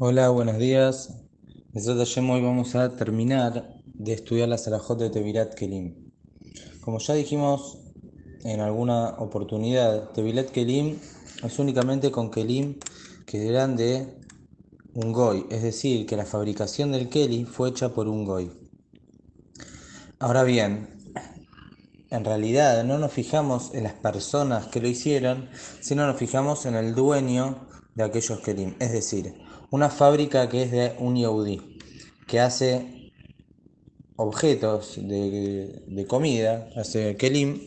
Hola, buenos días. Hoy vamos a terminar de estudiar la Sarajot de Tevilat Kelim. Como ya dijimos en alguna oportunidad, Tevilat Kelim es únicamente con Kelim que eran de un Goy, es decir, que la fabricación del Keli fue hecha por un Goy. Ahora bien, en realidad no nos fijamos en las personas que lo hicieron, sino nos fijamos en el dueño de aquellos Kelim, es decir, una fábrica que es de un Yehudi, que hace objetos de, comida, hace kelim,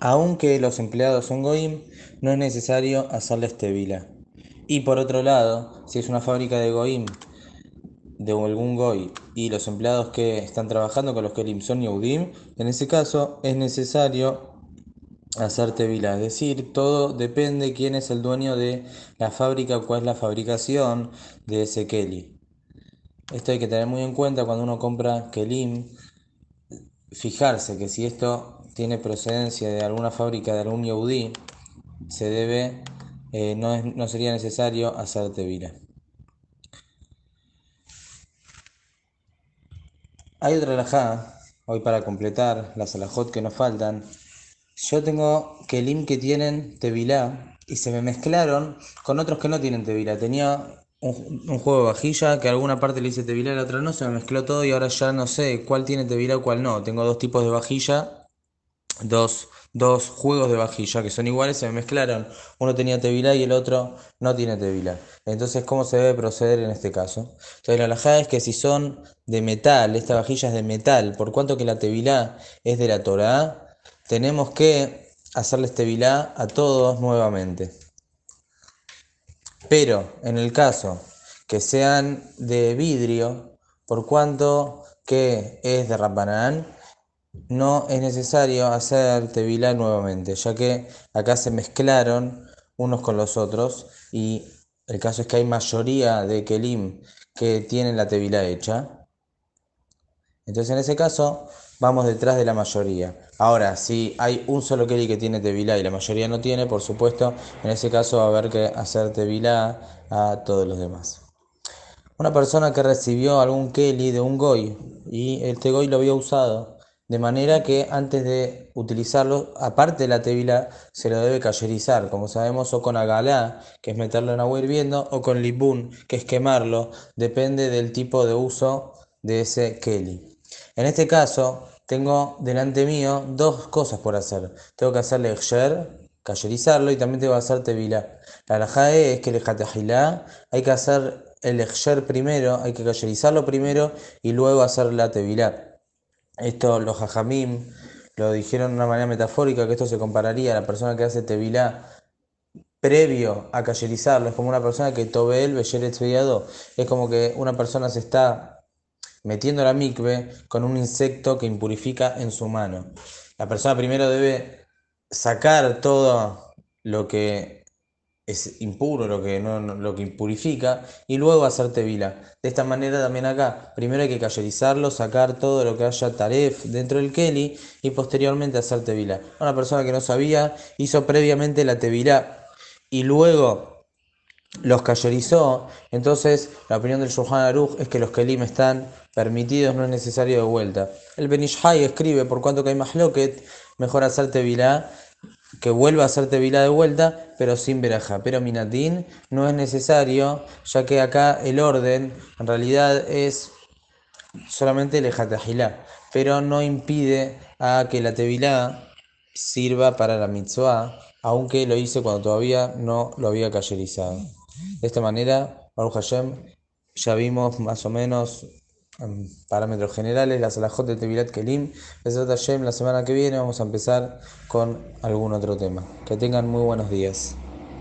aunque los empleados son goim, no es necesario hacerles tevila. Y por otro lado, si es una fábrica de goim, de algún goy, y los empleados que están trabajando con los kelim son yehudim, en ese caso es necesario hacerte vila. Es decir, todo depende quién es el dueño de la fábrica cuál es la fabricación de ese Kelly. Esto hay que tener muy en cuenta cuando uno compra Kelim. Fijarse que si esto tiene procedencia de alguna fábrica de algún Yehudi, se debe, eh, no, no, sería necesario hacerte vila. Hay otra alajá, hoy para completar las alajot que nos faltan, yo tengo Kelim que tienen Tevilá y se me mezclaron con otros que no tienen Tevilá. Tenía un, juego de vajilla que alguna parte le hice Tevilá y la otra no, se me mezcló todo y ahora ya no sé cuál tiene Tevilá y cuál no. Tengo dos tipos de vajilla, dos, dos juegos de vajilla que son iguales, se me mezclaron. Uno tenía Tevilá y el otro no tiene Tevilá. Entonces, ¿cómo se debe proceder en este caso? Entonces, la alajada es que si son de metal, esta vajilla es de metal, por cuanto que la Tevilá es de la Torah, tenemos que hacerle este vilá a todos nuevamente. Pero en el caso que sean de vidrio, por cuanto que es de Rabbanán, no es necesario hacer tevilá nuevamente, ya que acá se mezclaron unos con los otros y el caso es que hay mayoría de Kelim que tienen la tevilá hecha. Entonces en ese caso vamos detrás de la mayoría. Ahora, si hay un solo Kelly que tiene Tevilá y la mayoría no tiene, por supuesto, en ese caso va a haber que hacer Tevilá a todos los demás. Una persona que recibió algún Kelly de un Goy y este Goy lo había usado, de manera que antes de utilizarlo, aparte de la Tevilá, se lo debe cayerizar, como sabemos, o con Agalá, que es meterlo en agua hirviendo, o con Libun, que es quemarlo, depende del tipo de uso de ese Kelly. En este caso, tengo delante mío dos cosas por hacer. Tengo que hacerle Echer, cayerizarlo, y también tengo que hacer Tevilá. La alajá es que el Jatejilá hay que hacer el Echer primero, hay que cayerizarlo primero y luego hacer la Tevilá. Esto los Jajamim lo dijeron de una manera metafórica, que esto se compararía a la persona que hace Tevilá previo a cayerizarlo. Es como una persona que Tobel, Beyeret Es como que una persona se está metiendo la mikve con un insecto que impurifica en su mano. La persona primero debe sacar todo lo que es impuro, lo que, no, lo que impurifica, y luego hacer tevila. De esta manera también acá, primero hay que cayerizarlo, sacar todo lo que haya taref dentro del keli y posteriormente hacer tevila. Una persona que no sabía hizo previamente la tevila y luego los cayerizó, entonces la opinión del Shulchan Aruch es que los kelim están permitidos, no es necesario de vuelta. El Benishai escribe, por cuanto que hay más loquet, mejor hacerte vilá, que vuelva a hacerte vilá de vuelta, pero sin veraja. Pero minatín no es necesario, ya que acá el orden en realidad es solamente el ejatahilá, pero no impide a que la tevilá sirva para la mitzvah, aunque lo hice cuando todavía no lo había cayerizado. De esta manera, Baruch Hashem, ya vimos más o menos parámetros generales, la Salahot de Tevilat Kelim. La semana que viene vamos a empezar con algún otro tema. Que tengan muy buenos días.